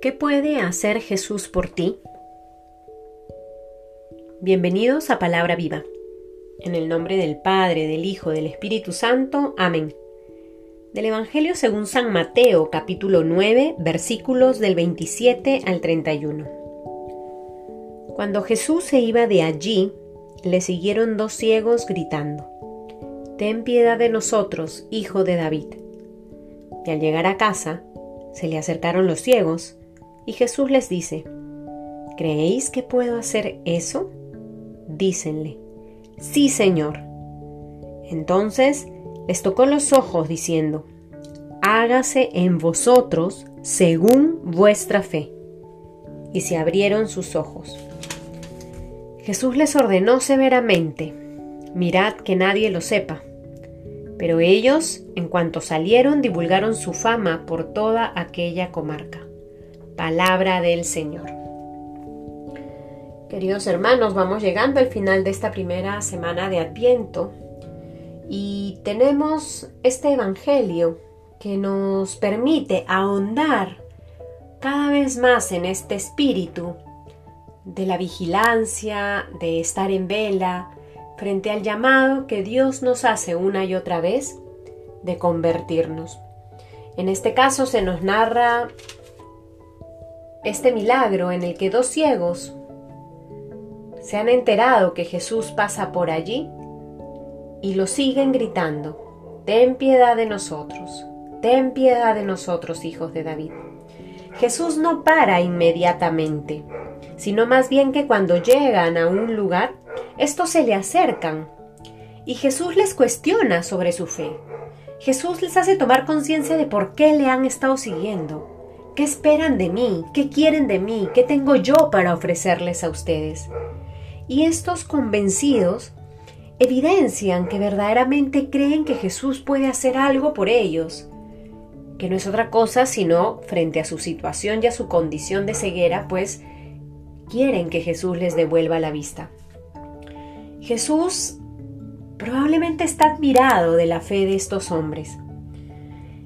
¿Qué puede hacer Jesús por ti? Bienvenidos a Palabra Viva. En el nombre del Padre, del Hijo, del Espíritu Santo. Amén. Del Evangelio según San Mateo, capítulo 9, versículos del 27 al 31. Cuando Jesús se iba de allí, le siguieron dos ciegos gritando, Ten piedad de nosotros, hijo de David. Y al llegar a casa, se le acercaron los ciegos y Jesús les dice, ¿creéis que puedo hacer eso? Dícenle, sí Señor. Entonces les tocó los ojos diciendo, hágase en vosotros según vuestra fe. Y se abrieron sus ojos. Jesús les ordenó severamente, mirad que nadie lo sepa. Pero ellos, en cuanto salieron, divulgaron su fama por toda aquella comarca. Palabra del Señor. Queridos hermanos, vamos llegando al final de esta primera semana de Adviento y tenemos este Evangelio que nos permite ahondar cada vez más en este espíritu de la vigilancia, de estar en vela, frente al llamado que Dios nos hace una y otra vez de convertirnos. En este caso se nos narra este milagro en el que dos ciegos se han enterado que Jesús pasa por allí y lo siguen gritando, Ten piedad de nosotros, ten piedad de nosotros, hijos de David. Jesús no para inmediatamente, sino más bien que cuando llegan a un lugar, estos se le acercan y Jesús les cuestiona sobre su fe. Jesús les hace tomar conciencia de por qué le han estado siguiendo ¿Qué esperan de mí? ¿Qué quieren de mí? ¿Qué tengo yo para ofrecerles a ustedes? Y estos convencidos evidencian que verdaderamente creen que Jesús puede hacer algo por ellos, que no es otra cosa sino, frente a su situación y a su condición de ceguera, pues quieren que Jesús les devuelva la vista. Jesús probablemente está admirado de la fe de estos hombres.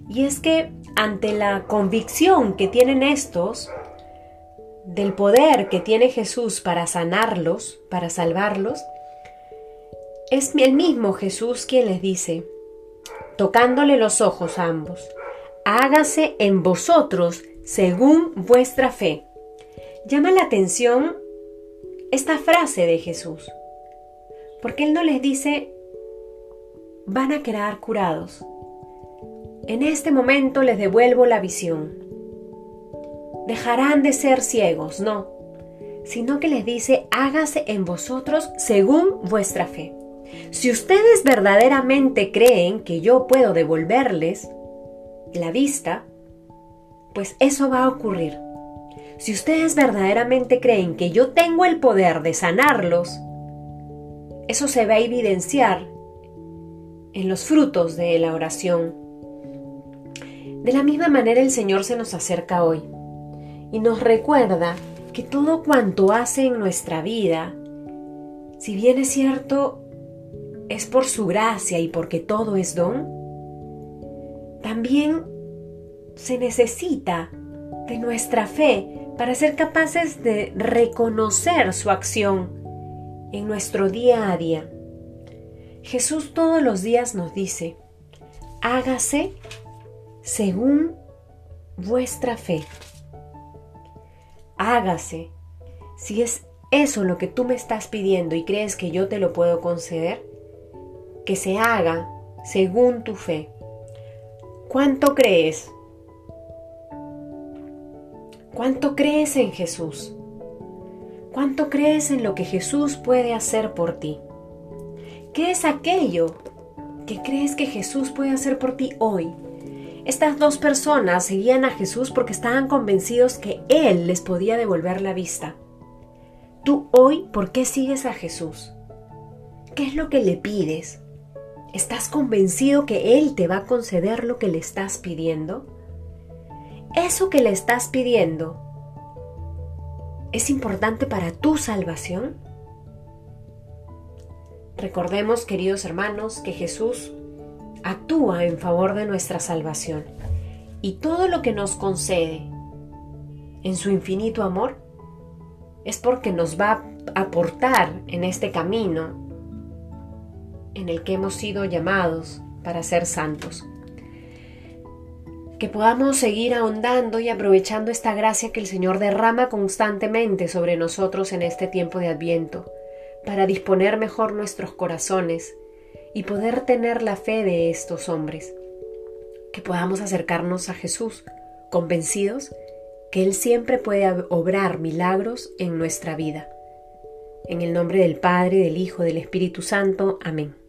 Y es que ante la convicción que tienen estos del poder que tiene Jesús para sanarlos, para salvarlos, es el mismo Jesús quien les dice, tocándole los ojos a ambos, hágase en vosotros según vuestra fe. Llama la atención esta frase de Jesús, porque Él no les dice, van a quedar curados, en este momento les devuelvo la visión. Dejarán de ser ciegos, no, sino que les dice, hágase en vosotros según vuestra fe. Si ustedes verdaderamente creen que yo puedo devolverles la vista, pues eso va a ocurrir. Si ustedes verdaderamente creen que yo tengo el poder de sanarlos, eso se va a evidenciar en los frutos de la oración de la misma manera el Señor se nos acerca hoy y nos recuerda que todo cuanto hace en nuestra vida, si bien es cierto, es por su gracia y porque todo es don, también se necesita de nuestra fe para ser capaces de reconocer su acción en nuestro día a día. Jesús todos los días nos dice, hágase según vuestra fe. Hágase. Si es eso lo que tú me estás pidiendo y crees que yo te lo puedo conceder, que se haga según tu fe. ¿Cuánto crees? ¿Cuánto crees en Jesús? ¿Cuánto crees en lo que Jesús puede hacer por ti? ¿Qué es aquello que crees que Jesús puede hacer por ti hoy? Estas dos personas seguían a Jesús porque estaban convencidos que Él les podía devolver la vista. Tú hoy, ¿por qué sigues a Jesús? ¿Qué es lo que le pides? ¿Estás convencido que Él te va a conceder lo que le estás pidiendo? ¿Eso que le estás pidiendo es importante para tu salvación? Recordemos, queridos hermanos, que Jesús actúa en favor de nuestra salvación y todo lo que nos concede en su infinito amor, es porque nos va a aportar en este camino en el que hemos sido llamados para ser santos. Que podamos seguir ahondando y aprovechando esta gracia que el Señor derrama constantemente sobre nosotros en este tiempo de Adviento, para disponer mejor nuestros corazones y poder tener la fe de estos hombres. Que podamos acercarnos a Jesús convencidos que Él siempre puede obrar milagros en nuestra vida. En el nombre del Padre, del Hijo, del Espíritu Santo. Amén.